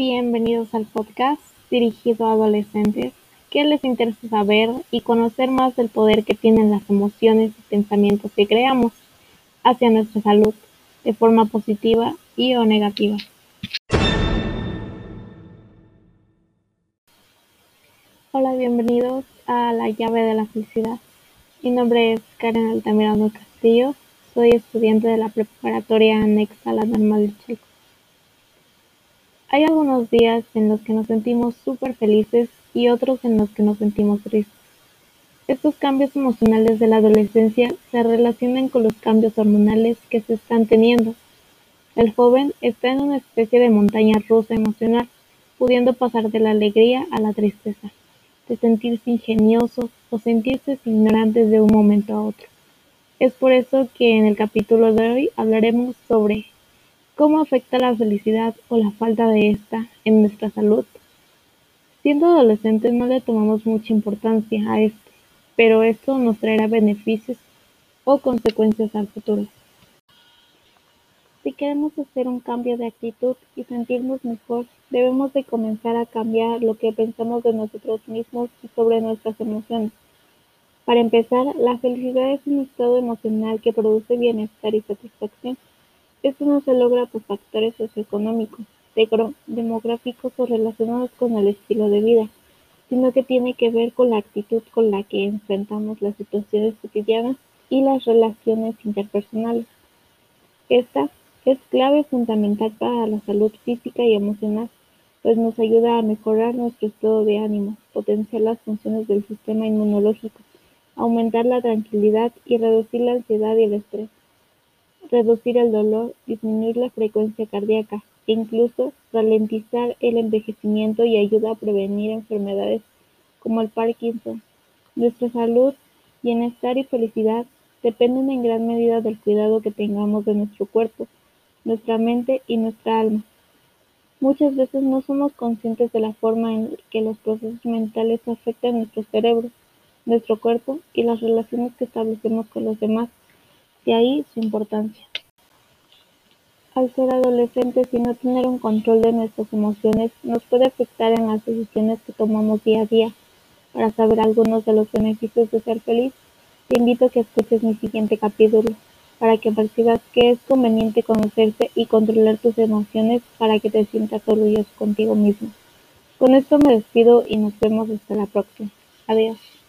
bienvenidos al podcast dirigido a adolescentes que les interesa saber y conocer más del poder que tienen las emociones y pensamientos que creamos hacia nuestra salud de forma positiva y o negativa. Hola, bienvenidos a La llave de la felicidad. Mi nombre es Karen Altamirano Castillo, soy estudiante de la preparatoria anexa a la normal de Chalco. Hay algunos días en los que nos sentimos súper felices y otros en los que nos sentimos tristes. Estos cambios emocionales de la adolescencia se relacionan con los cambios hormonales que se están teniendo. El joven está en una especie de montaña rusa emocional, pudiendo pasar de la alegría a la tristeza, de sentirse ingeniosos o sentirse ignorantes de un momento a otro. Es por eso que en el capítulo de hoy hablaremos sobre ¿Cómo afecta la felicidad o la falta de esta en nuestra salud? Siendo adolescentes no le tomamos mucha importancia a esto, pero esto nos traerá beneficios o consecuencias al futuro. Si queremos hacer un cambio de actitud y sentirnos mejor, debemos de comenzar a cambiar lo que pensamos de nosotros mismos y sobre nuestras emociones. Para empezar, la felicidad es un estado emocional que produce bienestar y satisfacción. Esto no se logra por factores socioeconómicos, demográficos o relacionados con el estilo de vida, sino que tiene que ver con la actitud con la que enfrentamos las situaciones cotidianas y las relaciones interpersonales. Esta es clave fundamental para la salud física y emocional, pues nos ayuda a mejorar nuestro estado de ánimo, potenciar las funciones del sistema inmunológico, aumentar la tranquilidad y reducir la ansiedad y el estrés reducir el dolor, disminuir la frecuencia cardíaca e incluso ralentizar el envejecimiento y ayuda a prevenir enfermedades como el Parkinson. Nuestra salud, bienestar y felicidad dependen en gran medida del cuidado que tengamos de nuestro cuerpo, nuestra mente y nuestra alma. Muchas veces no somos conscientes de la forma en que los procesos mentales afectan nuestro cerebro, nuestro cuerpo y las relaciones que establecemos con los demás. De ahí su importancia. Al ser adolescentes y no tener un control de nuestras emociones nos puede afectar en las decisiones que tomamos día a día. Para saber algunos de los beneficios de ser feliz, te invito a que escuches mi siguiente capítulo, para que percibas que es conveniente conocerse y controlar tus emociones para que te sientas orgulloso contigo mismo. Con esto me despido y nos vemos hasta la próxima. Adiós.